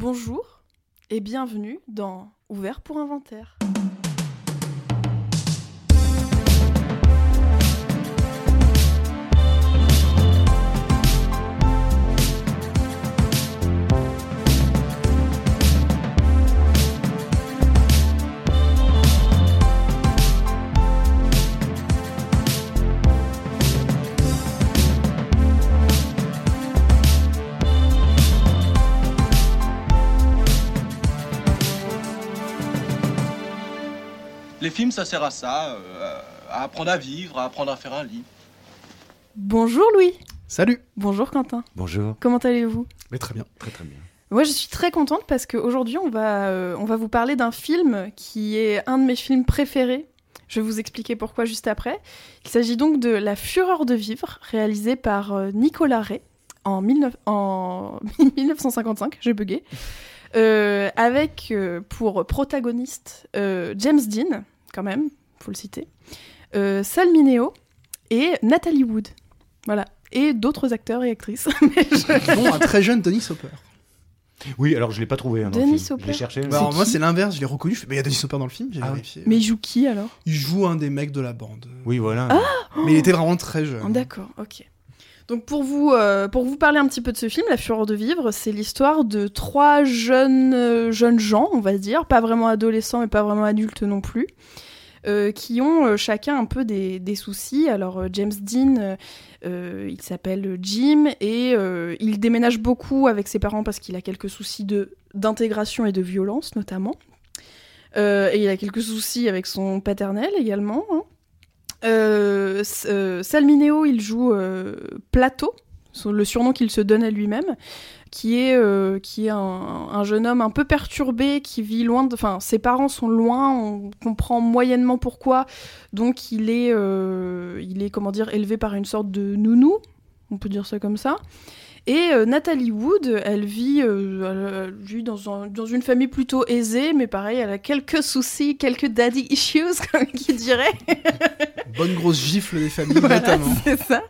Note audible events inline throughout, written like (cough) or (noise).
Bonjour et bienvenue dans Ouvert pour inventaire. Les films, ça sert à ça, euh, à apprendre à vivre, à apprendre à faire un lit. Bonjour Louis. Salut Bonjour Quentin. Bonjour. Comment allez-vous? Mais très bien. Très très bien. Moi, je suis très contente parce qu'aujourd'hui, on, va, euh, on va vous parler d'un film qui est un de mes films préférés. Je vais vous expliquer pourquoi juste après. Il s'agit donc de La Fureur de vivre, réalisé par euh, Nicolas Ray en, 19 en (laughs) 1955, j'ai bugué, Euh, avec euh, pour protagoniste euh, James Dean, quand même, faut le citer, euh, Sal Mineo et Nathalie Wood. Voilà. Et d'autres acteurs et actrices. (laughs) Mais je- un très jeune Denis Hopper. Oui, alors je l'ai pas trouvé. Hein, dans Denis le film. Hopper. Je l'ai cherché. Bah, alors moi, c'est l'inverse, je l'ai reconnu. Je fais, Mais il y a Denis Hopper dans le film, j'ai Ah vérifié. Mais il joue qui alors? Il joue un des mecs de la bande. Oui, voilà. Mais il était vraiment très jeune. Ah, D'accord, ok. Donc pour vous, euh, pour vous parler un petit peu de ce film, La Fureur de vivre, c'est l'histoire de trois jeunes, euh, jeunes gens, on va dire, pas vraiment adolescents mais pas vraiment adultes non plus, euh, qui ont euh, chacun un peu des, des soucis. Alors euh, James Dean, il s'appelle Jim et il déménage beaucoup avec ses parents parce qu'il a quelques soucis d'intégration et de violence notamment. Et il a quelques soucis avec son paternel également. hein. Salmineo, il joue Plateau, le surnom qu'il se donne à lui-même, qui est, euh, qui est un, un jeune homme un peu perturbé, qui vit loin de... Enfin, ses parents sont loin, on comprend moyennement pourquoi, donc il est, euh, il est comment dire, élevé par une sorte de nounou, on peut dire ça comme ça. Et euh, Nathalie Wood, elle vit, euh, elle vit dans, un- dans une famille plutôt aisée, mais pareil, elle a quelques soucis, quelques daddy issues, (laughs) comme qui dirait. Bonne grosse gifle des familles, Voilà, notamment. c'est ça.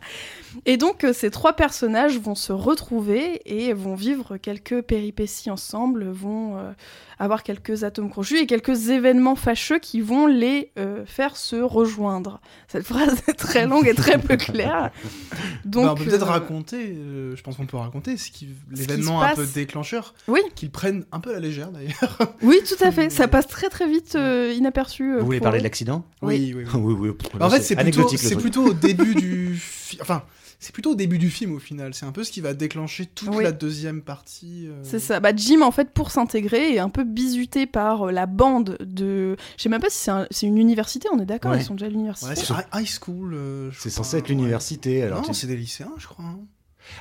Et donc, euh, ces trois personnages vont se retrouver et vont vivre quelques péripéties ensemble, vont euh, avoir quelques atomes crochus et quelques événements fâcheux qui vont les euh, faire se rejoindre. Cette phrase est très longue et très peu claire. (laughs) Donc, Bah, on peut peut-être euh, raconter, euh, je pense qu'on peut raconter, ce qui- se l'événement un peu déclencheur, Oui. qu'ils prennent un peu à la légère d'ailleurs. (laughs) Oui, tout à fait. Ça passe très très vite euh, inaperçu. euh, Vous voulez parler eux. de l'accident? Oui. oui, oui. (laughs) Oui, oui. En fait, c'est plutôt, plutôt au début du film. Enfin, c'est plutôt au début du film au final. C'est un peu ce qui va déclencher toute Oui. la deuxième partie. euh, C'est ça. Bah, Jim, en fait, pour s'intégrer, est un peu bizuté par euh, la bande de. Je sais même pas si c'est un- c'est une université, on est d'accord Ouais. Ils sont déjà à l'université. Ouais, c'est high high school. euh, C'est censé être ouais. l'université. Alors, non, tu- c'est des lycéens, je crois. hein.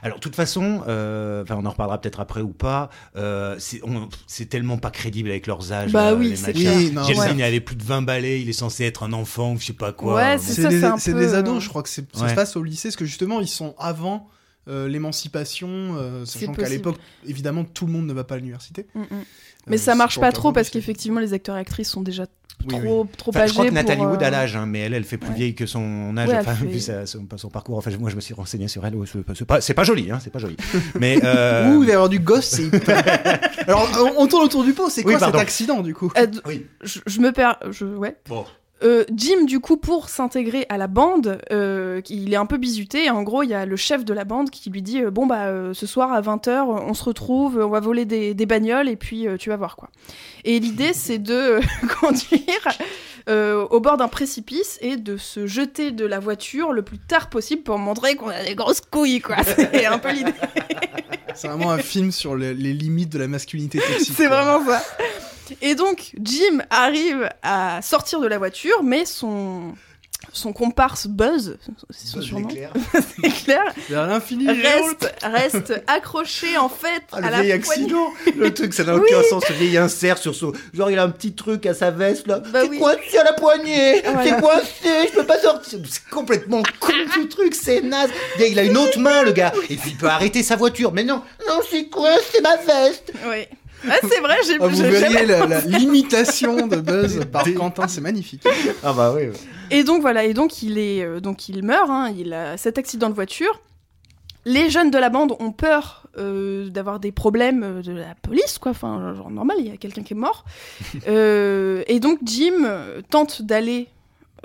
Alors, de toute façon, euh, enfin, on en reparlera peut-être après ou pas. euh, c'est on- c'est tellement pas crédible avec leurs âges. Bah là, oui, les c'est. Oui, non, ouais. Dean, il avait plus de 20 balais. Il est censé être un enfant ou je sais pas quoi. Ouais, c'est C'est ça, des, c'est un c'est peu, des euh, ados, je crois que c'est ça Ouais. se passe au lycée, parce que justement, ils sont avant euh, l'émancipation, euh, C'est sachant qu'à l'époque, évidemment, tout le monde ne va pas à l'université. Mm, mm. Euh, Mais ça marche pas trop parce qu'effectivement, les acteurs et actrices sont déjà Oui, oui. trop, trop Enfin, je crois que Nathalie Wood a euh, l'âge, hein, mais elle, elle fait plus ouais. vieille que son âge. Ouais, enfin, fait- vu sa- son, parcours. Enfin, moi, je me suis renseigné sur elle. c'est pas- joli, hein, c'est pas joli. (laughs) Mais euh, Ouh, il va y avoir du gosse, c'est hyper- (laughs) Alors, on, on tourne autour du pot, c'est quoi cet accident, du coup euh, Oui. je, je me perds. Je, ouais. bon, Euh, Jim, du coup, pour s'intégrer à la bande, euh, il est un peu bizuté. Et en gros, il y a le chef de la bande qui lui dit euh, Bon, bah, euh, ce soir à 20h, on se retrouve, on va voler des, des bagnoles et puis euh, tu vas voir quoi. Et l'idée, (laughs) c'est de (laughs) conduire euh, au bord d'un précipice et de se jeter de la voiture le plus tard possible pour montrer qu'on a des grosses couilles, quoi. (laughs) C'est un peu l'idée. C'est vraiment un film sur les, les limites de la masculinité toxique. C'est vraiment ça. Et donc, Jim arrive à sortir de la voiture, mais son, son comparse Buzz, c'est son surnom, (laughs) c'est clair, Vers l'infini, et vers le- reste, reste accroché en fait Ah, à le la vieil poignée. accident Le truc, ça n'a aucun sens, ce vieil insert sur son... Genre, il a un petit truc à sa veste, là. Bah c'est oui. coincé à la poignée Voilà. C'est coincé, je peux pas sortir C'est complètement con, ce truc, c'est naze Il a une autre main, le gars Et puis, il peut arrêter sa voiture. Mais non, non, c'est quoi C'est ma veste Oui. Ah, c'est vrai, j'ai Ah, vous j'ai verriez limitation de Buzz (laughs) par Quentin, c'est magnifique. Ah bah oui. Et donc voilà, et donc il est, euh, donc il meurt. hein, il a cet accident de voiture. Les jeunes de la bande ont peur euh, d'avoir des problèmes euh, de la police, quoi. Enfin, genre normal, il y a quelqu'un qui est mort. (laughs) Euh, et donc Jim tente d'aller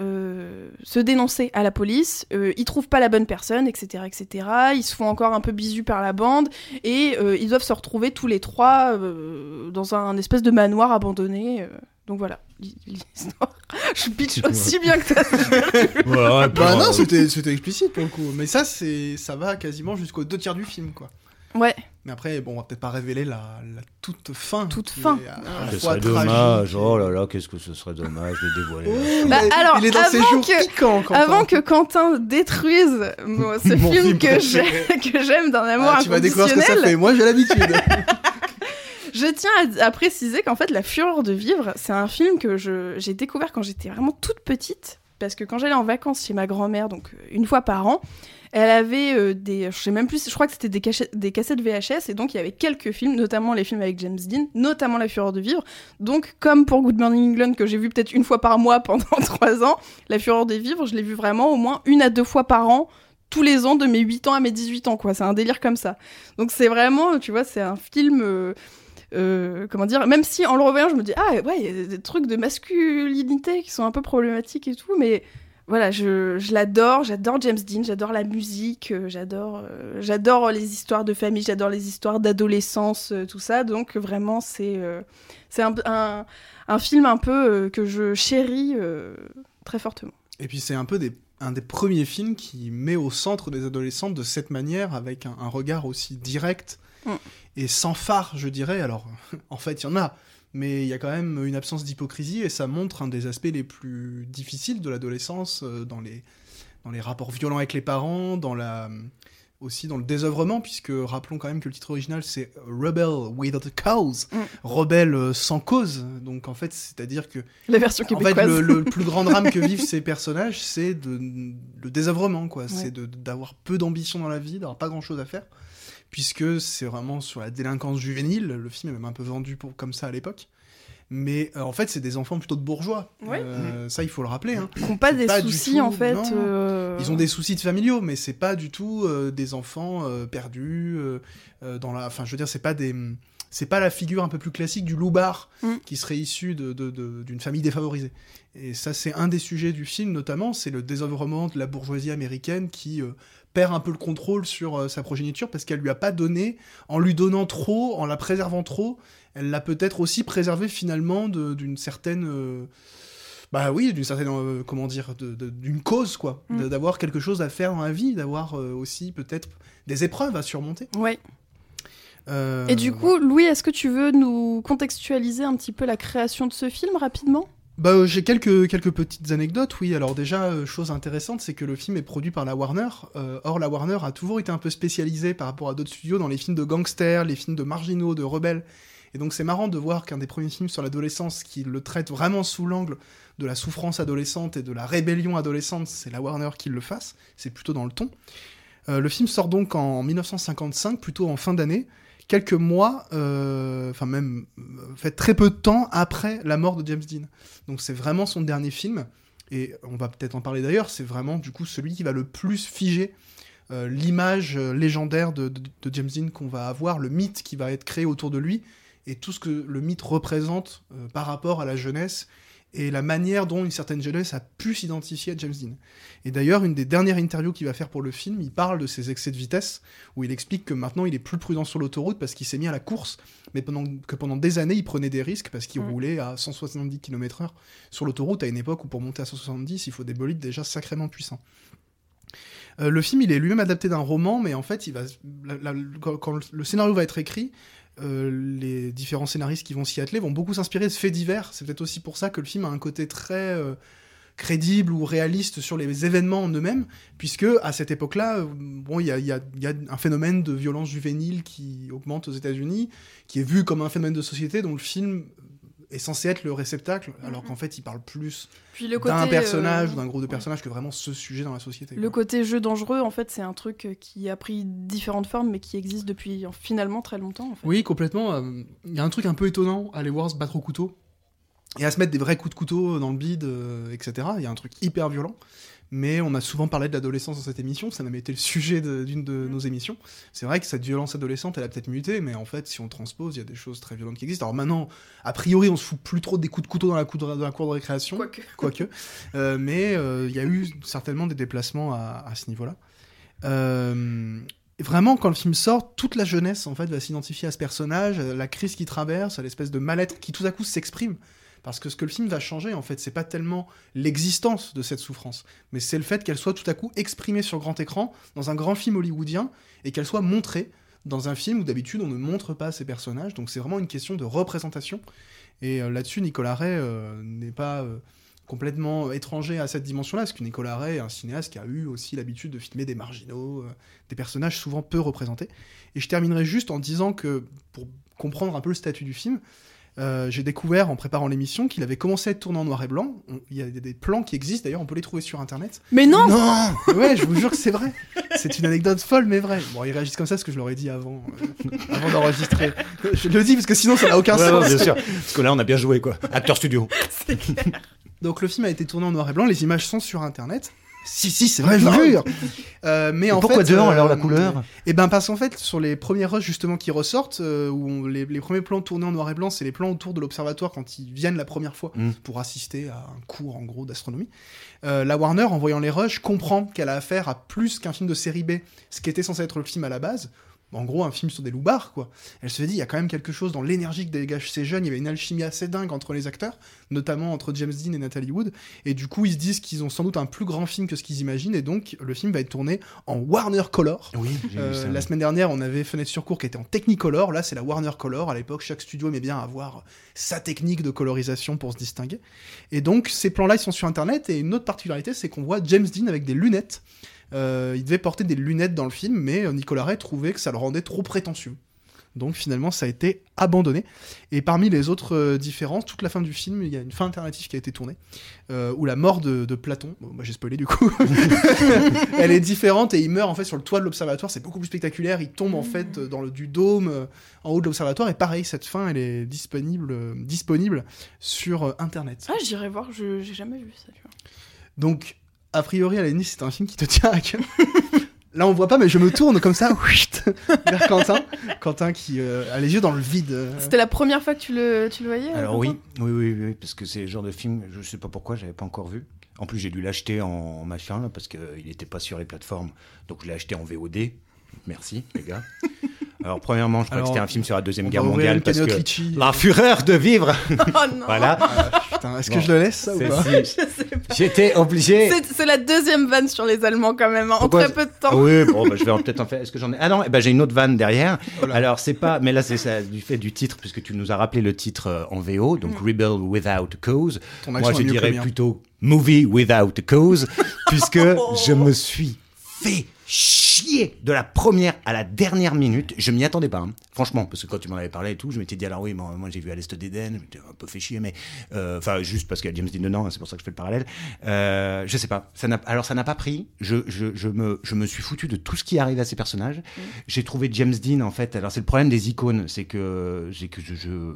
euh, se dénoncer à la police. Euh, ils trouvent pas la bonne personne, etc., etc. Ils se font encore un peu bisu par la bande et euh, ils doivent se retrouver tous les trois euh, dans un espèce de manoir abandonné. euh. donc voilà l'histoire. (laughs) Je pitch aussi bien que ça. (laughs) Ouais, Bah non, c'était c'était explicite pour le coup. Mais ça, c'est ça va quasiment jusqu'aux deux tiers du film, quoi. Ouais. Mais après, bon, on va peut-être pas révéler la, la toute fin. Toute fin. Ah. Ce serait tragique dommage. Oh là là, qu'est-ce que ce serait dommage de dévoiler. Oh, il Bah, est- alors, il est dans ses avant jours que- piquants, Quentin. Avant que Quentin détruise (laughs) ce Mon film film que préféré. j'ai- que j'aime d'un amour Ah, tu vas découvrir ce que ça inconditionnel, fait. Moi, j'ai l'habitude. (laughs) je tiens à, à préciser qu'en fait, La Fureur de vivre, c'est un film que je- j'ai découvert quand j'étais vraiment toute petite. Parce que quand j'allais en vacances chez ma grand-mère, donc euh, une fois par an, elle avait euh, des. Je sais même plus, je crois que c'était des, cassettes VHS, et donc il y avait quelques films, notamment les films avec James Dean, notamment La Fureur de vivre. Donc, comme pour Good Morning England, que j'ai vu peut-être une fois par mois (laughs) pendant trois ans, La Fureur de vivre, je l'ai vu vraiment au moins une à deux fois par an tous les ans de mes 8 ans à mes 18 ans, quoi. C'est un délire comme ça. Donc c'est vraiment, tu vois, c'est un film. euh, euh, comment dire Même si en le revoyant, je me dis ah ouais, il y a des trucs de masculinité qui sont un peu problématiques et tout, mais voilà, je, je l'adore, j'adore James Dean, j'adore la musique, euh, j'adore, euh, j'adore les histoires de famille, j'adore les histoires d'adolescence, euh, tout ça. Donc vraiment, c'est c'est un, un, un film un peu que je chéris très fortement. Et puis c'est un peu des, un des premiers films qui met au centre des adolescentes de cette manière, avec un, un regard aussi direct Mm. Et sans phare, je dirais. Alors, (laughs) en fait, il y en a, mais il y a quand même une absence d'hypocrisie et ça montre un des aspects les plus difficiles de l'adolescence euh, dans les, dans les rapports violents avec les parents, dans la aussi dans le désœuvrement, puisque rappelons quand même que le titre original c'est Rebel Without a Cause, Mm. rebelle euh, sans cause. Donc en fait, c'est-à-dire que La version en fait, québécoise. le, le plus grand drame que (laughs) vivent ces personnages, c'est le désœuvrement, quoi. C'est d'avoir peu d'ambition dans la vie, d'avoir pas grand-chose à faire, puisque c'est vraiment sur la délinquance juvénile. Le film est même un peu vendu pour, comme ça à l'époque. Mais euh, en fait, c'est des enfants plutôt de bourgeois. Ouais. Euh, Ça, il faut le rappeler. hein. Qui n'ont pas des pas soucis tout- en fait. non. euh, Ils ont des soucis de familiaux, mais c'est pas du tout euh, des enfants euh, perdus dans la. Enfin, je veux dire, c'est pas des. C'est pas la figure un peu plus classique du loupard Mm. qui serait issu de- de- de- d'une famille défavorisée. Et ça, c'est un des sujets du film, notamment, c'est le désœuvrement de la bourgeoisie américaine qui euh, perd un peu le contrôle sur euh, sa progéniture parce qu'elle lui a pas donné, en lui donnant trop, en la préservant trop, elle l'a peut-être aussi préservé finalement d'une certaine. euh, bah oui, d'une certaine, euh, comment dire, d'une cause, quoi. Mm. D'avoir quelque chose à faire dans la vie, d'avoir aussi peut-être des épreuves à surmonter. Ouais. Et du coup, Louis, est-ce que tu veux nous contextualiser un petit peu la création de ce film rapidement? Bah, euh, j'ai quelques, petites anecdotes, oui. Alors déjà, euh, chose intéressante, c'est que le film est produit par la Warner. Euh, or, la Warner a toujours été un peu spécialisée par rapport à d'autres studios dans les films de gangsters, les films de marginaux, de rebelles. Et donc c'est marrant de voir qu'un des premiers films sur l'adolescence qui le traite vraiment sous l'angle de la souffrance adolescente et de la rébellion adolescente, c'est la Warner qui le fasse. C'est plutôt dans le ton. Le film sort donc en 1955, plutôt en fin d'année, quelques mois, euh, enfin même, euh, fait très peu de temps après la mort de James Dean. Donc c'est vraiment son dernier film, et on va peut-être en parler d'ailleurs, c'est vraiment du coup celui qui va le plus figer euh, l'image légendaire de, James Dean qu'on va avoir, le mythe qui va être créé autour de lui, et tout ce que le mythe représente par rapport à la jeunesse, et la manière dont une certaine jeunesse a pu s'identifier à James Dean. Et d'ailleurs, une des dernières interviews qu'il va faire pour le film, il parle de ses excès de vitesse, où il explique que maintenant il est plus prudent sur l'autoroute parce qu'il s'est mis à la course, mais pendant, que pendant des années il prenait des risques parce qu'il Mm. roulait à 170 km/h sur l'autoroute à une époque où pour monter à 170 il faut des bolides déjà sacrément puissants. Euh, le film, il est lui-même adapté d'un roman, mais en fait, il va, la- la- quand, quand le scénario va être écrit, euh, les différents scénaristes qui vont s'y atteler vont beaucoup s'inspirer de faits divers. C'est peut-être aussi pour ça que le film a un côté très euh, crédible ou réaliste sur les événements en eux-mêmes, puisque à cette époque-là, euh, bon, il y a, un phénomène de violence juvénile qui augmente aux États-Unis, qui est vu comme un phénomène de société dont le film est censé être le réceptacle, alors qu'en fait, il parle plus Puis le côté d'un personnage euh, ou d'un groupe de personnages que vraiment ce sujet dans la société. Le quoi. côté jeu dangereux, en fait, c'est un truc euh, qui a pris différentes formes, mais qui existe depuis finalement très longtemps. En fait. Oui, complètement. euh, Il y a un truc un peu étonnant à les voir se battre au couteau. Et à se mettre des vrais coups de couteau dans le bide, euh, etc. Il y a un truc hyper violent. Mais on a souvent parlé de l'adolescence dans cette émission, ça a même été le sujet de- d'une de, nos émissions. C'est vrai que cette violence adolescente, elle a peut-être muté, mais en fait, si on transpose, il y a des choses très violentes qui existent. Alors maintenant, a priori, on se fout plus trop des coups de couteau dans la, cour de, dans la cour de récréation, Quoique. (laughs) quoique. Euh, mais euh, il y a eu certainement des déplacements à, à ce niveau-là. Euh, vraiment, quand le film sort, toute la jeunesse en fait va s'identifier à ce personnage, à la crise qu'il traverse, à l'espèce de mal-être qui tout à coup s'exprime. Parce que ce que le film va changer, en fait, c'est pas tellement l'existence de cette souffrance, mais c'est le fait qu'elle soit tout à coup exprimée sur grand écran dans un grand film hollywoodien et qu'elle soit montrée dans un film où d'habitude on ne montre pas ces personnages. Donc c'est vraiment une question de représentation. Et euh, là-dessus, Nicolas Ray euh, n'est pas euh, complètement étranger à cette dimension-là, parce que Nicolas Ray est un cinéaste qui a eu aussi l'habitude de filmer des marginaux, des personnages souvent peu représentés. Et je terminerai juste en disant que, pour comprendre un peu le statut du film, euh, j'ai découvert en préparant l'émission qu'il avait commencé à être tourné en noir et blanc. Il y a des- des plans qui existent, d'ailleurs, on peut les trouver sur Internet. Mais non, Non Ouais, je vous jure que c'est vrai. C'est une anecdote folle, mais vraie. Bon, ils réagissent comme ça parce que je l'aurais dit avant, euh, avant d'enregistrer. Je le dis parce que sinon ça n'a aucun Ouais, sens. ouais, bien sûr. Parce que là, on a bien joué, quoi. Acteur studio. (laughs) c'est clair. Donc le film a été tourné en noir et blanc, les images sont sur internet. Si, si, c'est vrai, je vous jure. (laughs) Euh, mais en pourquoi fait, dehors, euh, alors, la couleur? Eh ben parce qu'en fait, sur les premiers rushs justement qui ressortent, euh, où on- les, les premiers plans tournés en noir et blanc, c'est les plans autour de l'observatoire quand ils viennent la première fois Mm. pour assister à un cours en gros d'astronomie. Euh, la Warner, en voyant les rushs, comprend qu'elle a affaire à plus qu'un film de série B, ce qui était censé être le film à la base. En gros, un film sur des loupards, quoi. Elle se dit, il y a quand même quelque chose dans l'énergie que dégagent ces jeunes. Il y avait une alchimie assez dingue entre les acteurs, notamment entre James Dean et Natalie Wood. Et du coup, ils se disent qu'ils ont sans doute un plus grand film que ce qu'ils imaginent. Et donc, le film va être tourné en Warner Color. Oui, Euh, ça. la semaine dernière, on avait Fenêtre sur cours qui était en Technicolor. Là, c'est la Warner Color. À l'époque, chaque studio aimait bien avoir sa technique de colorisation pour se distinguer. Et donc, ces plans-là, ils sont sur Internet. Et une autre particularité, c'est qu'on voit James Dean avec des lunettes. Euh, il devait porter des lunettes dans le film, mais euh, Nicolas Ray trouvait que ça le rendait trop prétentieux. Donc finalement, ça a été abandonné. Et parmi les autres euh, différences, toute la fin du film, il y a une fin alternative qui a été tournée, euh, où la mort de, de Platon, bon, moi j'ai spoilé du coup, (laughs) elle est différente et il meurt en fait sur le toit de l'observatoire. C'est beaucoup plus spectaculaire. Il tombe en fait dans le du dôme euh, en haut de l'observatoire. Et pareil, cette fin, elle est disponible, euh, disponible sur euh, Internet. Ah, j'irai voir, je j'ai jamais vu ça. tu vois. Donc, a priori, à la limite, c'est un film qui te tient à cœur. (laughs) Là, on voit pas, mais je me tourne comme ça vers Quentin. Quentin qui euh, a les yeux dans le vide. euh. C'était la première fois que tu le, tu le voyais Alors oui, oui, oui, oui, parce que c'est le genre de film, je sais pas pourquoi, j'avais pas encore vu. En plus, j'ai dû l'acheter en machin, là, parce qu'il n'était pas sur les plateformes. Donc, je l'ai acheté en VOD. Merci, les gars. Alors, premièrement, je crois Alors, que c'était un film sur la Deuxième Guerre mondiale, parce que la fureur de vivre, (laughs) Oh non voilà. Putain, est-ce que Bon. je le laisse, ça, ou pas si. J'étais obligé. C'est la deuxième vanne sur les Allemands quand même, hein, en Pourquoi très peu de temps. Oui, bon, bah, je vais peut-être en faire. Est-ce que j'en ai? Ah non, eh ben, j'ai une autre vanne derrière. Oh. Alors, c'est pas. Mais là, c'est du fait du titre, puisque tu nous as rappelé le titre euh, en VO, donc Mm. Rebel Without Cause. Ton Moi, je dirais plutôt Movie Without Cause, (laughs) puisque je me suis fait chier de la première à la dernière minute. Je m'y attendais pas, hein. franchement, parce que quand tu m'en avais parlé et tout, je m'étais dit, alors oui, moi, moi, j'ai vu à l'Est d'Éden, je m'étais un peu fait chier, mais. euh, Enfin, juste parce qu'il y a James Dean dedans, hein, c'est pour ça que je fais le parallèle. Euh, je sais pas. Ça alors, ça n'a pas pris. Je, je, je, me, je me suis foutu de tout ce qui arrive à ces personnages. J'ai trouvé James Dean, en fait. Alors, c'est le problème des icônes, c'est que, c'est que je. je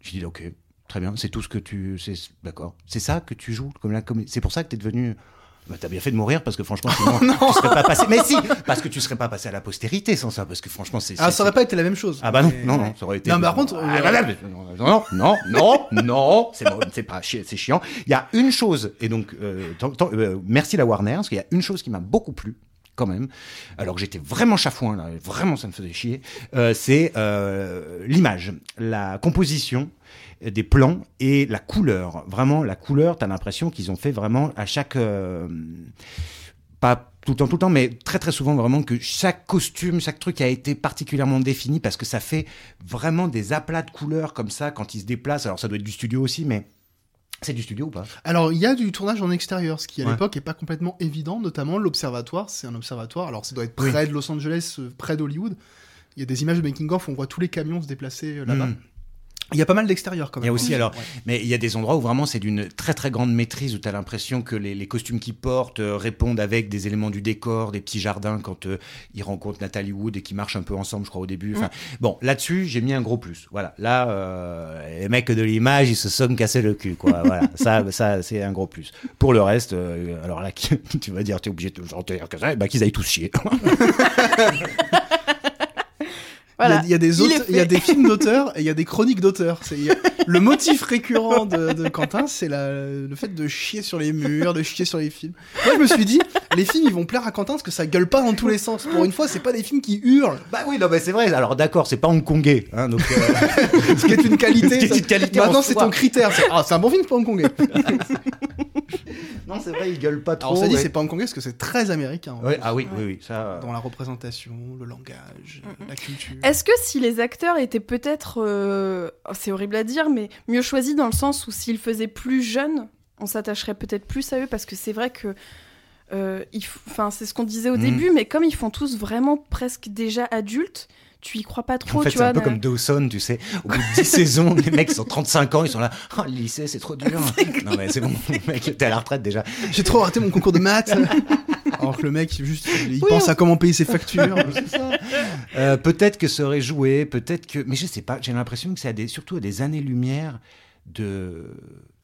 j'ai dit, ok, très bien, c'est tout ce que tu. c'est D'accord. C'est ça que tu joues comme la comédie. C'est pour ça que tu es devenu. Bah, t'as bien fait de mourir parce que franchement, sinon, (laughs) tu serais pas passé. Mais si, parce que tu serais pas passé à la postérité sans ça, parce que franchement, c'est. Ah, ça aurait pas été la même chose. ah bah non, non, non, ça aurait été. Non, mais par contre, Ah, euh, bah, bah, non, non, non, non, c'est pas c'est chiant. Il y a une chose, et donc, euh, tant- tant- euh, merci la Warner, parce qu'il y a une chose qui m'a beaucoup plu. Quand même, alors que j'étais vraiment chafouin là, vraiment ça me faisait chier. euh, c'est l'image, la composition des plans et la couleur. Vraiment, la couleur, t'as l'impression qu'ils ont fait vraiment à chaque euh, pas tout le temps, tout le temps, mais très très souvent vraiment que chaque costume, chaque truc a été particulièrement défini parce que ça fait vraiment des aplats de couleurs comme ça quand ils se déplacent. Alors ça doit être du studio aussi, mais c'est du studio ou pas? Alors, il y a du tournage en extérieur, ce qui à Ouais. l'époque est pas complètement évident, notamment l'observatoire. C'est un observatoire, alors ça doit être Oui. près de Los Angeles, euh, près d'Hollywood. Il y a des images de making-of on voit tous les camions se déplacer euh, là-bas. Mm. Il y a pas mal d'extérieur quand Il y même. a aussi, hein. alors, Ouais. mais il y a des endroits où vraiment c'est d'une très très grande maîtrise, où tu as l'impression que les, les costumes qu'ils portent euh, répondent avec des éléments du décor, des petits jardins quand euh, ils rencontrent Nathalie Wood et qu'ils marchent un peu ensemble, je crois, au début. Enfin, Bon, là-dessus, j'ai mis un gros plus. Voilà, là, euh, les mecs de l'image, ils se sont cassés le cul, quoi. voilà, (laughs) ça, ça c'est un gros plus. Pour le reste, euh, alors là, (laughs) tu vas dire, tu es obligé de dire que ça, bah, qu'ils aillent tous chier. (laughs) Voilà. Il y a- il y, a des auteurs- il y a des films d'auteurs (laughs) et il y a des chroniques d'auteurs. Le motif récurrent de, de Quentin, c'est le fait de chier sur les murs, de chier sur les films. Moi, je me suis dit, les films, ils vont plaire à Quentin parce que ça gueule pas dans tous les sens. Pour une fois, c'est pas des films qui hurlent, bah oui, non, mais c'est vrai. Alors d'accord, c'est pas hongkongais, hein, donc. euh, (laughs) ce qui est une qualité. (laughs) Ce qui est une qualité en Maintenant, c'est ton critère. C'est ah, c'est un bon film, c'est pas hongkongais. (laughs) non, c'est vrai, ils gueulent pas trop. Alors, on s'est dit, ouais. c'est pas hongkongais parce que c'est très américain. Ouais, fait. ah oui, oui, oui, ça. euh, Dans la représentation, le langage, la culture. Est-ce que si les acteurs étaient peut-être, euh, oh, c'est horrible à dire, mais mieux choisis dans le sens où s'ils faisaient plus jeunes, on s'attacherait peut-être plus à eux parce que c'est vrai que, euh, il f- enfin c'est ce qu'on disait au Mhm. début, mais comme ils font tous vraiment presque déjà adultes, tu y crois pas trop, En fait, tu c'est vois. un peu comme Dawson, tu sais. Au bout de 10 (laughs) saisons, les mecs ils ont 35 ans, ils sont là. Oh, le lycée, c'est trop dur. non, mais c'est bon, mec, t'es à la retraite déjà. J'ai trop raté mon concours de maths. Alors que le mec, juste, il Oui, pense on- à comment payer ses factures. (laughs) Euh, peut-être que ça aurait joué, peut-être que. Mais je sais pas, j'ai l'impression que c'est à des... surtout à des années-lumière de.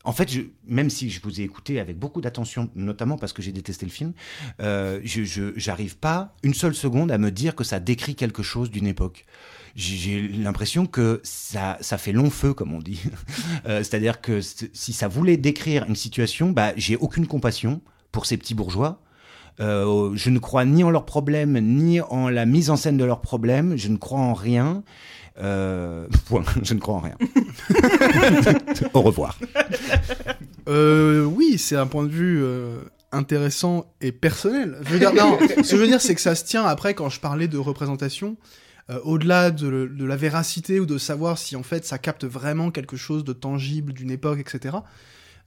En fait, même si je vous ai écouté avec beaucoup d'attention, notamment parce que j'ai détesté le film, euh, je j'arrive pas une seule seconde à me dire que ça décrit quelque chose d'une époque. J'ai- l'impression que ça, fait long feu, comme on dit. (laughs) Euh, C'est-à-dire que si ça voulait décrire une situation, bah, j'ai aucune compassion pour ces petits bourgeois. Euh, je ne crois ni en leurs problèmes, ni en la mise en scène de leurs problèmes. Je ne crois en rien. Euh, point. (laughs) Je ne crois en rien. (laughs) Au revoir. Euh, oui, c'est un point de vue euh, intéressant et personnel. Je veux dire, non, ce que je veux dire, c'est que ça se tient après quand je parlais de représentation. euh, Au-delà de, de la véracité ou de savoir si en fait ça capte vraiment quelque chose de tangible d'une époque, etc.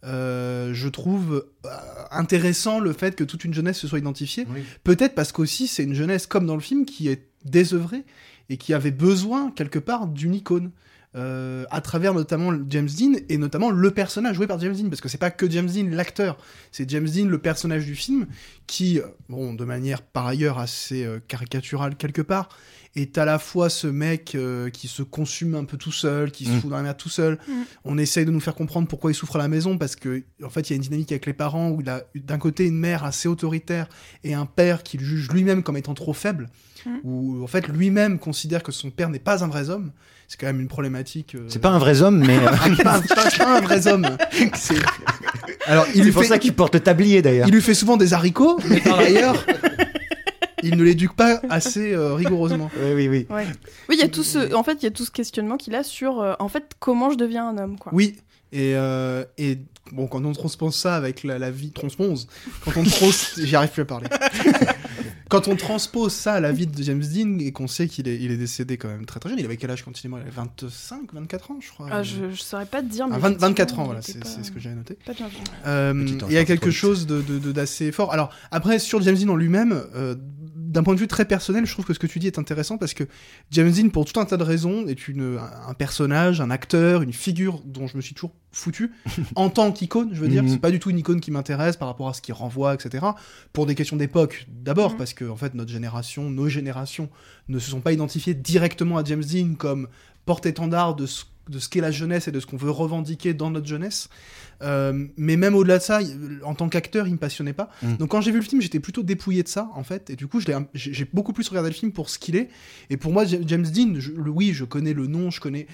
euh, je trouve euh, intéressant le fait que toute une jeunesse se soit identifiée. Peut-être parce qu'aussi c'est une jeunesse comme dans le film qui est désœuvrée et qui avait besoin quelque part d'une icône. euh, à travers notamment James Dean et notamment le personnage joué par James Dean parce que c'est pas que James Dean l'acteur c'est James Dean le personnage du film qui euh, bon de manière par ailleurs assez euh, caricaturale quelque part est à la fois ce mec euh, qui se consume un peu tout seul qui se Mm. fout dans la merde tout seul Mm. on essaye de nous faire comprendre pourquoi il souffre à la maison parce que en fait il y a une dynamique avec les parents où il a d'un côté une mère assez autoritaire et un père qui le juge lui-même comme étant trop faible Mm. où en fait lui-même considère que son père n'est pas un vrai homme c'est quand même une problématique euh, C'est pas un vrai homme, mais. (laughs) euh, pas, pas- pas un vrai homme (laughs) C'est- alors il C'est lui pour fait ça qu'il porte le tablier d'ailleurs. il lui fait souvent des haricots mais par (laughs) ailleurs il ne l'éduque pas assez euh, rigoureusement Oui, oui, oui. Ouais. Oui, il y a tout ce, en fait, il y a tout ce questionnement qu'il a sur, euh, en fait, comment je deviens un homme, quoi. Oui, et, euh, et bon, quand on transpose ça avec la, la vie, transpose, quand on trans, (laughs) j'y arrive plus à parler. (laughs) quand on transpose ça à la vie de James Dean et qu'on sait qu'il est, il est décédé quand même très très jeune, il avait quel âge quand il est mort Il avait 25, 24 ans, je crois. Ah, je, je saurais pas te dire, mais Ah, 20 24 effectivement, ans, voilà, c'est pas- c'est ce que j'avais noté. Pas bien. Euh, il y a quelque chose de de- de- d'assez fort. Alors après sur James Dean en lui-même, euh, d'un point de vue très personnel, je trouve que ce que tu dis est intéressant parce que James Dean, pour tout un tas de raisons, est une, un, personnage, un acteur, une figure dont je me suis toujours foutu (laughs) en tant qu'icône. Je veux dire, Mhm. c'est pas du tout une icône qui m'intéresse par rapport à ce qu'il renvoie, etc. Pour des questions d'époque, d'abord Mhm. parce que en fait notre génération, nos générations, ne se sont pas identifiées directement à James Dean comme porte-étendard de ce de ce qu'est la jeunesse et de ce qu'on veut revendiquer dans notre jeunesse. Euh, mais même au-delà de ça, en tant qu'acteur, il me passionnait pas. Mm. Donc quand j'ai vu le film, j'étais plutôt dépouillé de ça, en fait. Et du coup, j'ai beaucoup plus regardé le film pour ce qu'il est. Et pour moi, Ja- James Dean, je- le- oui, je connais le nom, je connais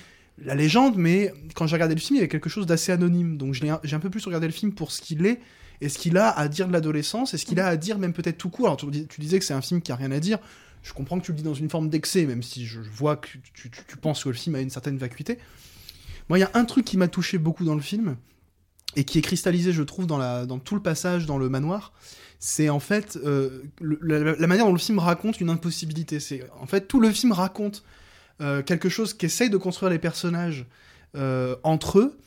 la légende, mais quand j'ai regardé le film, il y avait quelque chose d'assez anonyme. Donc j'ai un peu plus regardé le film pour ce qu'il est et ce qu'il a à dire de l'adolescence et ce qu'il a à dire même peut-être tout court. Alors tu, dis- tu disais que c'est un film qui a rien à dire. Je comprends que tu le dis dans une forme d'excès, même si je vois que tu, penses que le film a une certaine vacuité. Moi, il y a un truc qui m'a touché beaucoup dans le film, et qui est cristallisé, je trouve, dans, tout le passage dans le manoir, c'est en fait euh, la manière dont le film raconte une impossibilité. C'est en fait tout le film raconte euh, quelque chose qu'essayent de construire les personnages euh, entre eux,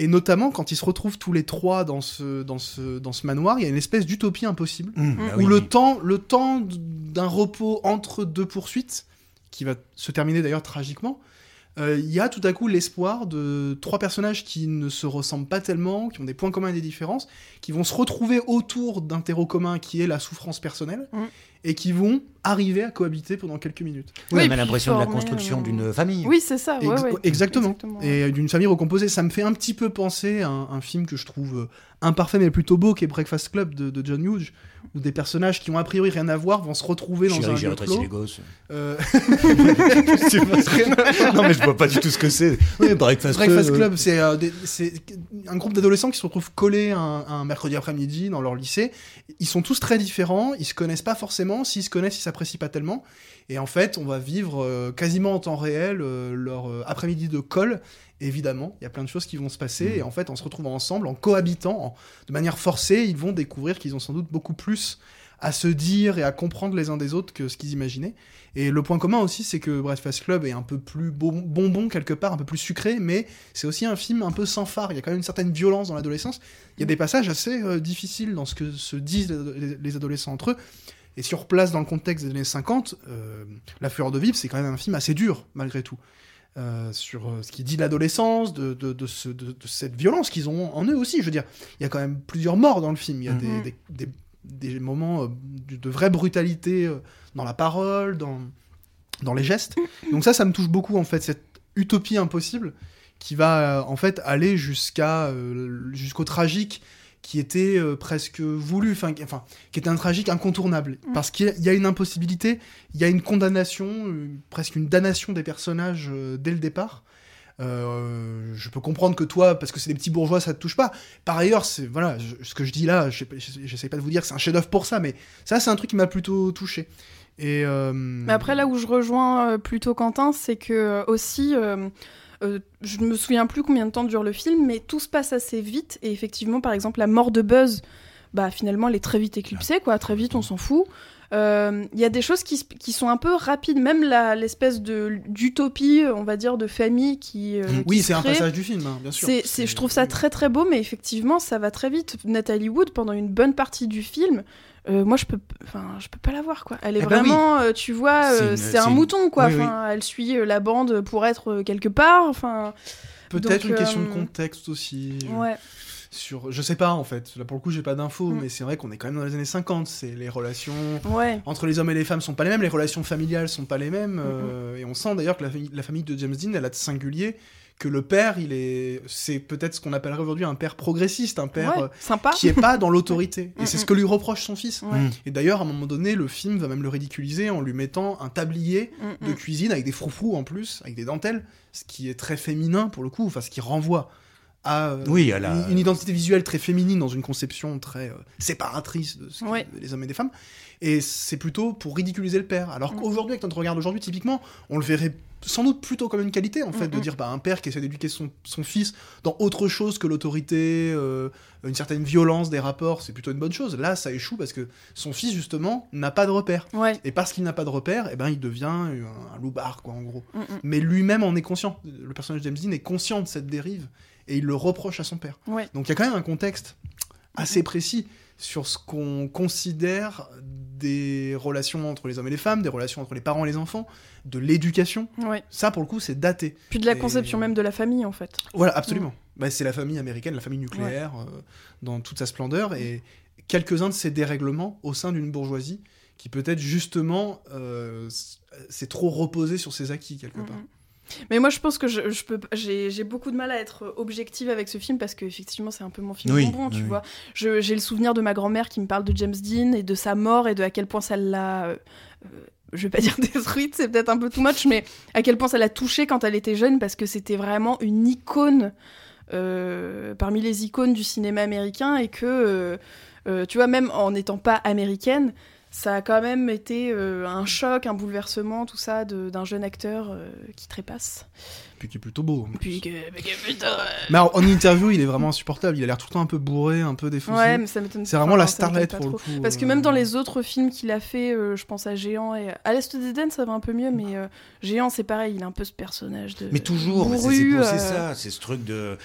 et notamment quand ils se retrouvent tous les trois dans ce, dans ce, dans ce manoir, il y a une espèce d'utopie impossible Mmh, bah où oui, le temps, le temps d'un repos entre deux poursuites, qui va se terminer d'ailleurs tragiquement, euh, il y a tout à coup l'espoir de trois personnages qui ne se ressemblent pas tellement, qui ont des points communs et des différences, qui vont se retrouver autour d'un terreau commun qui est la souffrance personnelle, Mm. Et qui vont arriver à cohabiter pendant quelques minutes. Oui, Oui, on a l'impression de la construction euh, d'une famille. Oui, c'est ça. Ouais, Ex- ouais. Exactement. ouais. Et d'une famille recomposée, ça me fait un petit peu penser à un, un film que je trouve euh, imparfait mais plutôt beau, qui est Breakfast Club de, de John Hughes, où des personnages qui ont a priori rien à voir vont se retrouver dans Chérie, un j'ai lieu clos. les gosses. Euh, (laughs) non, mais je vois pas du tout ce que c'est. Oui, Breakfast, Breakfast Club, euh, c'est un groupe d'adolescents qui se retrouvent collés un, un mercredi après-midi dans leur lycée. Ils sont tous très différents, ils se connaissent pas forcément. S'ils se connaissent, ils s'apprécient pas tellement. Et en fait, on va vivre euh, quasiment en temps réel euh, leur euh, après-midi de colle. Évidemment, il y a plein de choses qui vont se passer. Mhm. Et en fait, en se retrouvant ensemble, en cohabitant, en- de manière forcée, ils vont découvrir qu'ils ont sans doute beaucoup plus à se dire et à comprendre les uns des autres que ce qu'ils imaginaient. Et le point commun aussi, c'est que Breakfast Club est un peu plus bon- bonbon quelque part, un peu plus sucré, mais c'est aussi un film un peu sans phare. Il y a quand même une certaine violence dans l'adolescence. Il y a des passages assez euh, difficiles dans ce que se disent les adolescents entre eux. Et si on replace dans le contexte des années 50, euh, La Fureur de Vivre, c'est quand même un film assez dur, malgré tout. Euh, sur euh, ce qui dit de l'adolescence, de, de, de ce- de- de cette violence qu'ils ont en eux aussi. Je veux dire, il y a quand même plusieurs morts dans le film. Il y a des, Mhm. des, des- des moments de, vraie brutalité dans la parole, dans, dans les gestes. Donc ça, ça me touche beaucoup, en fait, cette utopie impossible qui va, en fait, aller jusqu'à jusqu'au tragique qui était euh, presque voulu, enfin, qui- enfin, qui était un tragique incontournable. Mm. Parce qu'il y a- une impossibilité, il y a une condamnation, presque une damnation des personnages euh, dès le départ. Euh, je peux comprendre que toi, parce que c'est des petits bourgeois, ça te touche pas. Par ailleurs, c'est voilà, je- ce que je dis là, je sais pas- j'essaie pas de vous dire que c'est un chef-d'œuvre pour ça, mais ça, c'est un truc qui m'a plutôt touché. Et Mais après, là où je rejoins plutôt Quentin, c'est que aussi, euh, euh, je me souviens plus combien de temps dure le film, mais tout se passe assez vite. Et effectivement, par exemple, la mort de Buzz, bah finalement, elle est très vite éclipsée, quoi. Très vite, on s'en fout. Euh, Il y a des choses qui, sont un peu rapides, même l'espèce d'utopie, on va dire, de famille qui. euh, qui oui, c'est un passage du film, hein, bien sûr. Je trouve ça très très beau, mais effectivement, ça va très vite. Nathalie Wood, pendant une bonne partie du film, euh, moi je peux, enfin, je peux pas la voir quoi. Elle est Eh ben vraiment, euh, tu vois, C'est euh, c'est un une- mouton quoi. Oui, oui. Enfin, elle suit la bande pour être quelque part. Enfin, Peut-être une question de contexte aussi. ouais. Sur, je sais pas en fait. Là pour le coup, j'ai pas d'infos, Mm. mais c'est vrai qu'on est quand même dans les années 50. C'est les relations Ouais. entre les hommes et les femmes sont pas les mêmes, les relations familiales sont pas les mêmes, Mm, euh, et on sent d'ailleurs que la, la famille de James Dean, elle a de singulier que le père, il est, c'est peut-être ce qu'on appellerait aujourd'hui un père progressiste, un père ouais, euh, sympa. qui est pas dans l'autorité. Mm, (laughs) et c'est ce mm. que lui reproche son fils. Ouais. Mm. Et d'ailleurs, à un moment donné, le film va même le ridiculiser en lui mettant un tablier Mm, de mm. cuisine avec des froufrous en plus, avec des dentelles, ce qui est très féminin pour le coup, enfin ce qui renvoie à euh, Oui, à la- une, une identité visuelle très féminine dans une conception très euh, séparatrice de ce Ouais. les hommes et les femmes. Et c'est plutôt pour ridiculiser le père. Alors Mm. qu'aujourd'hui, avec notre regard d'aujourd'hui, typiquement, on le verrait sans doute plutôt comme une qualité en fait Mm, de dire bah un père qui essaie d'éduquer son, son fils dans autre chose que l'autorité euh, une certaine violence des rapports c'est plutôt une bonne chose là ça échoue parce que son fils justement n'a pas de repère Ouais. et parce qu'il n'a pas de repère, eh ben, il devient un, un loupard, quoi, en gros. Mm. Mais lui-même en est conscient. Le personnage de James Dean est conscient de cette dérive et il le reproche à son père. Ouais. Donc il y a quand même un contexte assez précis sur ce qu'on considère des relations entre les hommes et les femmes, des relations entre les parents et les enfants, de l'éducation. Ouais. Ça, pour le coup, c'est daté. Puis de la Et- conception même de la famille en fait. Voilà, absolument. Bah, c'est la famille américaine, la famille nucléaire, euh, dans toute sa splendeur, et quelques-uns de ces dérèglements au sein d'une bourgeoisie qui peut-être justement euh, s- s'est trop reposée sur ses acquis quelque part. Mais moi, je pense que je, je peux, j'ai, beaucoup de mal à être objective avec ce film parce que effectivement, c'est un peu mon film Oui, bonbon, tu vois. J'ai le souvenir de ma grand-mère qui me parle de James Dean et de sa mort et de à quel point ça l'a, euh, euh, je vais pas (laughs) dire détruite, c'est peut-être un peu too much, mais à quel point ça l'a touchée quand elle était jeune parce que c'était vraiment une icône euh, parmi les icônes du cinéma américain et que, euh, tu vois, même en n'étant pas américaine. Ça a quand même été euh, un choc, un bouleversement, tout ça, d'un jeune acteur euh, qui trépasse. Puis qui est plutôt beau. en plus. Puis que, mais que putain, euh, Mais alors, en interview, il est vraiment insupportable. Il a l'air tout le temps un peu bourré, un peu défoncé. Ouais, mais ça m'étonne c'est vraiment la enfin, ça m'étonne starlet pas pour le coup. Parce que euh, même dans les autres films qu'il a fait, euh, je pense à Géant et à l'Est d'Éden, ça va un peu mieux, mais euh, Géant, c'est pareil, il a un peu ce personnage de. Mais toujours, c'est- euh, ça, c'est ce truc de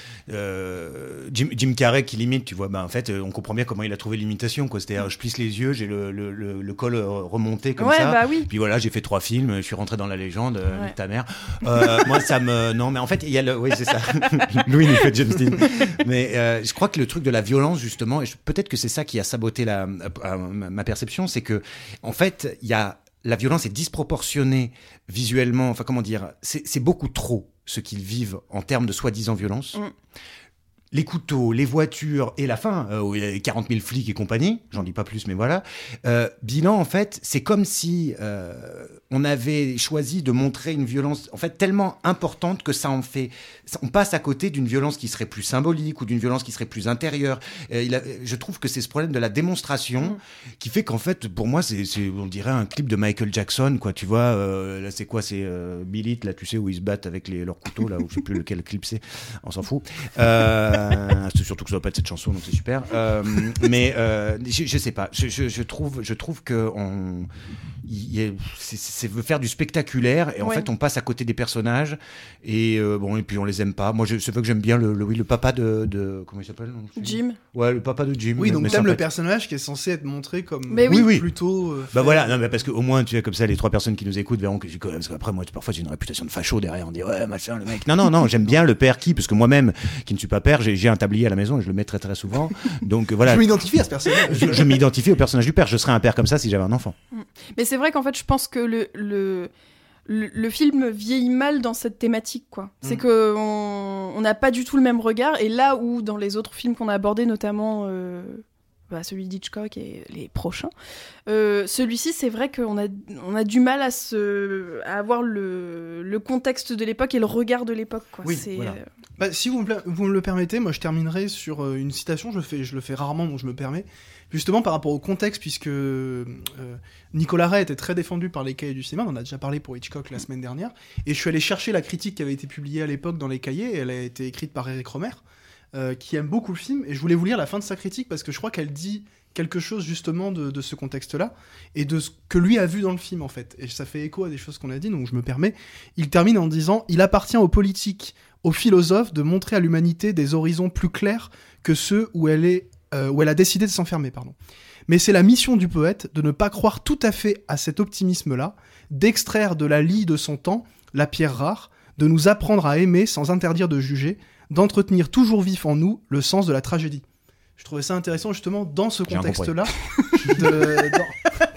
euh, Jim, Jim Carrey qui limite, tu vois. Bah, en fait, euh, on comprend bien comment il a trouvé l'imitation, quoi. C'est-à-dire, je plisse les yeux, j'ai le, le, le, le col euh, remonté comme ouais, ça. bah oui. Puis voilà, j'ai fait trois films, je suis rentré dans la légende, euh, Ouais. ta mère. Euh, (laughs) moi, ça me, Euh, non, mais en fait, il y a le. Oui, c'est ça. (laughs) Louis nous fait James Dean. (laughs) Mais euh, je crois que le truc de la violence, justement, et je- peut-être que c'est ça qui a saboté la, euh, ma perception, c'est que, en fait, il y a. La violence est disproportionnée visuellement. Enfin, comment dire C'est c'est beaucoup trop ce qu'ils vivent en termes de soi-disant violence. Mm. Les couteaux, les voitures et la fin, euh, où il y a 40 000 flics et compagnie, j'en dis pas plus, mais voilà. Euh, bilan, en fait, c'est comme si euh, on avait choisi de montrer une violence, en fait, tellement importante que ça en fait. ça- on passe à côté d'une violence qui serait plus symbolique ou d'une violence qui serait plus intérieure. Euh, il a- je trouve que c'est ce problème de la démonstration qui fait qu'en fait, pour moi, c'est, on dirait un clip de Michael Jackson, quoi. Tu vois, là, c'est quoi C'est euh, Bill It, là, tu sais, où ils se battent avec les, leurs couteaux, là, où je sais plus lequel clip c'est. On s'en fout. Euh, c'est surtout que ça doit pas être cette chanson, donc c'est super. Euh, mais euh, je, je sais pas. Je, je, je trouve, je trouve que on, c'est, veut faire du spectaculaire et en Ouais. fait, on passe à côté des personnages et euh, bon, et puis on les aime pas. Moi, je, c'est vrai que j'aime bien le, le, oui, le papa de, de comment il s'appelle Jim. Ouais, le papa de Jim. Oui, donc t'aimes le personnage qui est censé être montré comme Mais oui. Oui, oui. plutôt. euh, Bah voilà, non, mais parce qu'au moins, tu sais, comme ça, les trois personnes qui nous écoutent verront que j'ai quand même, parce qu'après, moi, parfois, j'ai une réputation de facho derrière, on dit, ouais, machin, le mec. Non, non, non, j'aime bien le père qui, parce que moi-même, qui ne suis pas père, j'ai j'ai un tablier à la maison et je le mets très, très souvent. Donc, euh, voilà. Je m'identifie à ce personnage. Je, je m'identifie au personnage du père. Je serais un père comme ça si j'avais un enfant. Mais c'est vrai qu'en fait, je pense que le, le, le, le film vieillit mal dans cette thématique, quoi. C'est Mm. que on n'a pas du tout le même regard, et là où dans les autres films qu'on a abordés, notamment euh, bah, celui d'Hitchcock et les prochains, euh, celui-ci, c'est vrai qu'on a, on a du mal à, se, à avoir le, le contexte de l'époque et le regard de l'époque, quoi. Oui, C'est, voilà. Bah, si vous me, le permettez, moi je terminerai sur euh, une citation, je le, fais, rarement, donc je me permets, justement par rapport au contexte, puisque euh, Nicolas Ray était très défendu par les cahiers du cinéma, on en a déjà parlé pour Hitchcock la semaine dernière, et je suis allé chercher la critique qui avait été publiée à l'époque dans les cahiers, elle a été écrite par Eric Romer, euh, qui aime beaucoup le film, et je voulais vous lire la fin de sa critique, parce que je crois qu'elle dit quelque chose justement de ce contexte-là, et de ce que lui a vu dans le film en fait, et ça fait écho à des choses qu'on a dit, donc je me permets, il termine en disant « Il appartient aux politiques aux philosophes de montrer à l'humanité des horizons plus clairs que ceux où elle, est, euh, où elle a décidé de s'enfermer. Pardon. Mais c'est la mission du poète de ne pas croire tout à fait à cet optimisme-là, d'extraire de la lie de son temps la pierre rare, de nous apprendre à aimer sans interdire de juger, d'entretenir toujours vif en nous le sens de la tragédie. Je trouvais ça intéressant justement dans ce contexte-là. (laughs)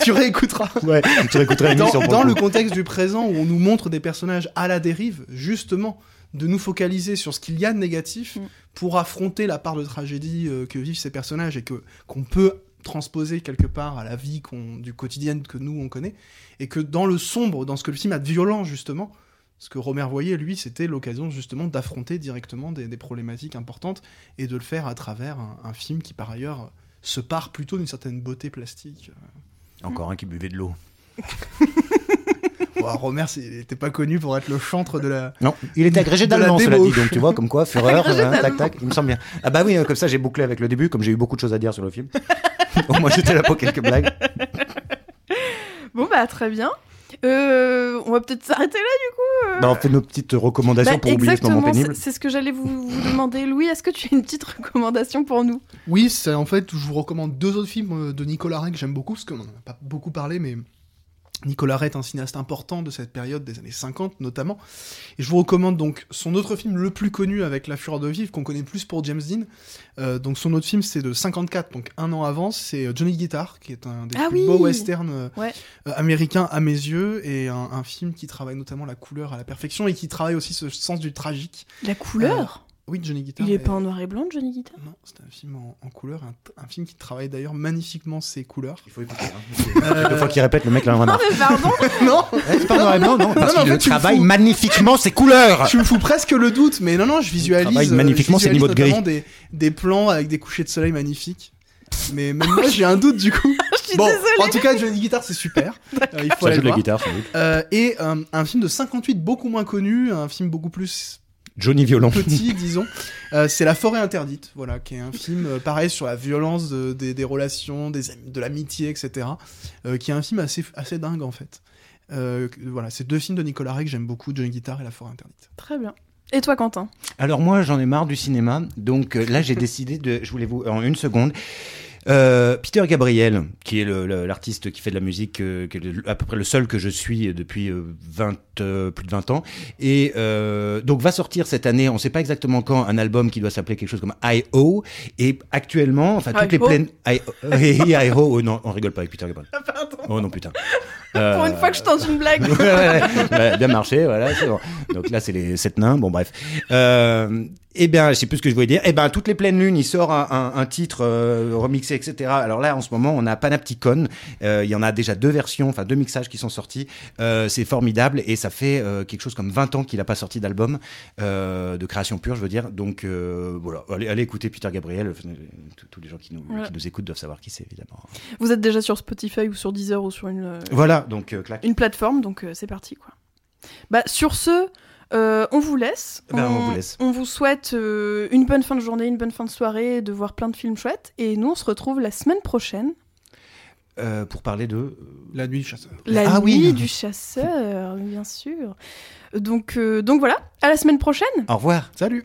Tu réécouteras Ouais, tu réécouteras dans, dans le contexte du présent où on nous montre des personnages à la dérive, justement, de nous focaliser sur ce qu'il y a de négatif Mm. pour affronter la part de tragédie euh, que vivent ces personnages et que qu'on peut transposer quelque part à la vie qu'on- du quotidien que nous on connaît et que dans le sombre, dans ce que le film a de violent justement, ce que Romer voyait lui, c'était l'occasion justement d'affronter directement des, des problématiques importantes et de le faire à travers un, un film qui par ailleurs se part plutôt d'une certaine beauté plastique. Encore un qui buvait de l'eau. (laughs) Bon, Romer, il n'était pas connu pour être le chantre de la. Non, il était agrégé d'allemand, cela dit. Donc, tu vois, comme quoi, (laughs) Führer, hein, tac, tac, il me semble bien. Ah bah oui, euh, comme ça, j'ai bouclé avec le début, comme j'ai eu beaucoup de choses à dire sur le film. (laughs) Au moins, j'étais là pour quelques blagues. (laughs) Bon, bah, très bien. Euh, on va peut-être s'arrêter là. Bah, on fait nos petites recommandations Bah, pour oublier ce moment exactement, pénible. c'est ce que j'allais vous, vous demander. Louis, est-ce que tu as une petite recommandation pour nous? Oui, c'est en fait, je vous recommande deux autres films euh, de Nicolas Ray que j'aime beaucoup, parce qu'on n'en a pas beaucoup parlé, mais Nicolas Ray est un cinéaste important de cette période des années 50 notamment. Et je vous recommande donc son autre film le plus connu avec La Fureur de Vivre, qu'on connaît plus pour James Dean. Euh, donc son autre film, c'est de 54, donc un an avant, c'est euh, Johnny Guitar, qui est un des Ah plus oui beaux westerns euh, Ouais. euh, américains à mes yeux, et un, un film qui travaille notamment la couleur à la perfection, et qui travaille aussi ce sens du tragique. La couleur? Oui, Johnny Guitar. Il est est- pas en noir et blanc, Johnny Guitar non, c'est un film en, en couleur, un, un film qui travaille d'ailleurs magnifiquement ses couleurs. Il faut écouter. Deux fois qu'il répète, le mec, là, en a Non, marre. mais pardon (laughs) non, Ouais, c'est pas noir et blanc, non, parce non, en qu'il travaille fous. magnifiquement ses couleurs. tu me fous presque le doute, mais non, non, je visualise. travaille euh, magnifiquement ses niveaux de gris. Des, des plans avec des couchers de soleil magnifiques. Mais même moi, j'ai un doute du coup. (laughs) Je suis bon, désolée. en tout cas, Johnny Guitar, c'est super. (laughs) Euh, il faut Ça aller joue le de la voir. guitare, sans doute. Euh, et euh, un film de 58 beaucoup moins connu, un film beaucoup plus Johnny Violon. petit, (laughs) disons. Euh, c'est La forêt interdite, voilà, qui est un film euh, pareil sur la violence de- des, des relations, des, de l'amitié, etc. euh, qui est un film assez, assez dingue en fait. Euh, voilà, c'est deux films de Nicolas Ray que j'aime beaucoup, Johnny Guitar et La forêt interdite. Très bien. Et toi, Quentin? Alors moi, j'en ai marre du cinéma, donc euh, là, j'ai (laughs) décidé de, je voulais vous, en une seconde, Euh, Peter Gabriel, qui est l'artiste qui fait de la musique, euh, qui est à peu près le seul que je suis depuis euh, 20, euh, plus de 20 ans, et donc va sortir cette année, on ne sait pas exactement quand, un album qui doit s'appeler quelque chose comme I.O. Et actuellement, enfin toutes les plaines, I.O. (laughs) Oh, non, on rigole pas avec Peter Gabriel. Pardon. Oh non putain. (laughs) Pour une fois que je tente une blague. (laughs) ouais, ouais, ouais. bien marché, voilà. bon. Donc là, c'est les sept nains. Bon, bref. Eh bien, je sais plus ce que je voulais dire. Eh ben, toutes les pleines lunes, il sort un, un- un titre euh, remixé, etc. Alors là, en ce moment, on a Panopticon. Euh, Il y en a déjà deux versions, enfin deux mixages qui sont sortis. Euh, c'est formidable et ça fait euh, quelque chose comme 20 ans qu'il n'a pas sorti d'album de création pure, je veux dire. Donc voilà, allez, allez écouter Peter Gabriel. Tous les gens qui nous, Voilà. qui nous écoutent doivent savoir qui c'est, évidemment. Vous êtes déjà sur Spotify ou sur Deezer ou sur une, Voilà, donc clac. une plateforme, donc c'est parti quoi. Bah sur ce, euh, on vous laisse. Ben, on vous laisse. On vous souhaite euh, une bonne fin de journée, une bonne fin de soirée, de voir plein de films chouettes. Et nous, on se retrouve la semaine prochaine, Euh, pour parler de. La nuit du chasseur. la Ah oui. nuit du chasseur, bien sûr. Donc, euh, donc voilà, à la semaine prochaine. Au revoir. Salut